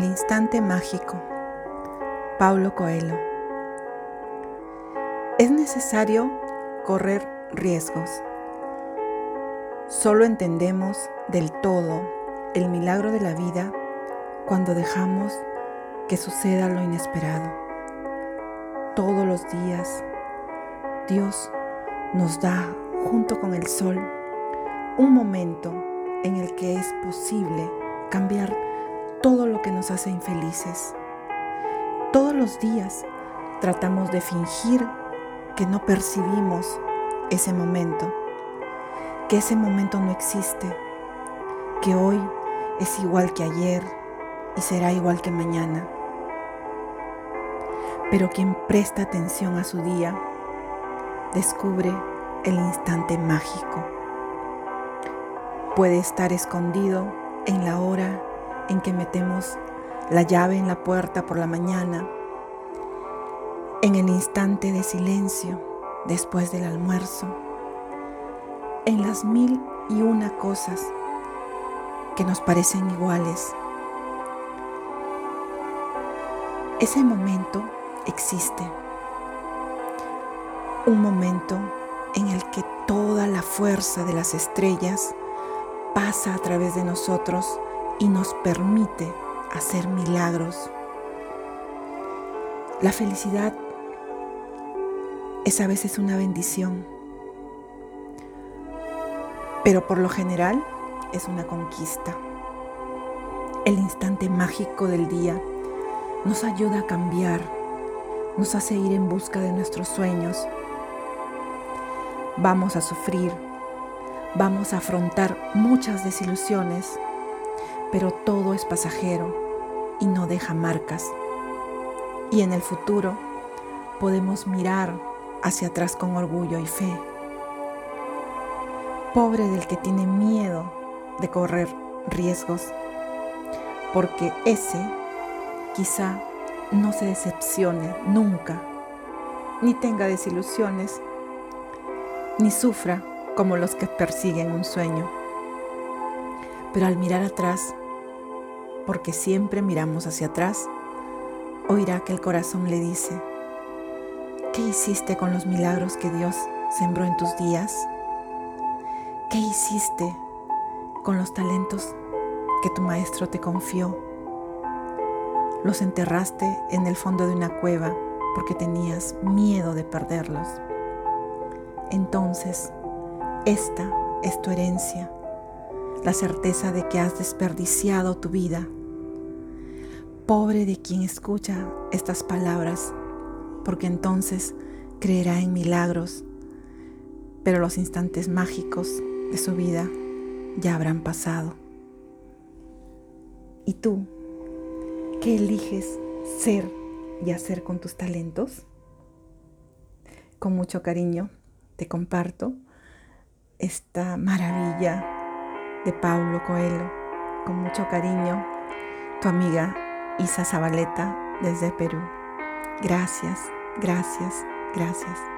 instante mágico. Paulo Coelho. Es necesario correr riesgos. Solo entendemos del todo el milagro de la vida cuando dejamos que suceda lo inesperado. Todos los días, Dios nos da, junto con el sol, un momento en el que es posible cambiar todo lo que nos hace infelices. Todos los días tratamos de fingir que no percibimos ese momento, que ese momento no existe, que hoy es igual que ayer y será igual que mañana. Pero quien presta atención a su día, descubre el instante mágico. Puede estar escondido en la hora en que metemos la llave en la puerta por la mañana, en el instante de silencio después del almuerzo, en las mil y una cosas que nos parecen iguales. Ese momento existe. Un momento en el que toda la fuerza de las estrellas pasa a través de nosotros y nos permite hacer milagros. La felicidad es a veces una bendición, pero por lo general es una conquista. El instante mágico del día nos ayuda a cambiar, nos hace ir en busca de nuestros sueños. Vamos a sufrir, vamos a afrontar muchas desilusiones pero todo es pasajero y no deja marcas. Y en el futuro podemos mirar hacia atrás con orgullo y fe. Pobre del que tiene miedo de correr riesgos, porque ese quizá no se decepcione nunca, ni tenga desilusiones, ni sufra como los que persiguen un sueño. Pero al mirar atrás, porque siempre miramos hacia atrás, oirá que el corazón le dice, ¿qué hiciste con los milagros que Dios sembró en tus días? ¿Qué hiciste con los talentos que tu maestro te confió? Los enterraste en el fondo de una cueva porque tenías miedo de perderlos. Entonces, esta es tu herencia la certeza de que has desperdiciado tu vida. Pobre de quien escucha estas palabras, porque entonces creerá en milagros, pero los instantes mágicos de su vida ya habrán pasado. ¿Y tú qué eliges ser y hacer con tus talentos? Con mucho cariño te comparto esta maravilla de Paulo Coelho. Con mucho cariño, tu amiga Isa Zabaleta desde Perú. Gracias, gracias, gracias.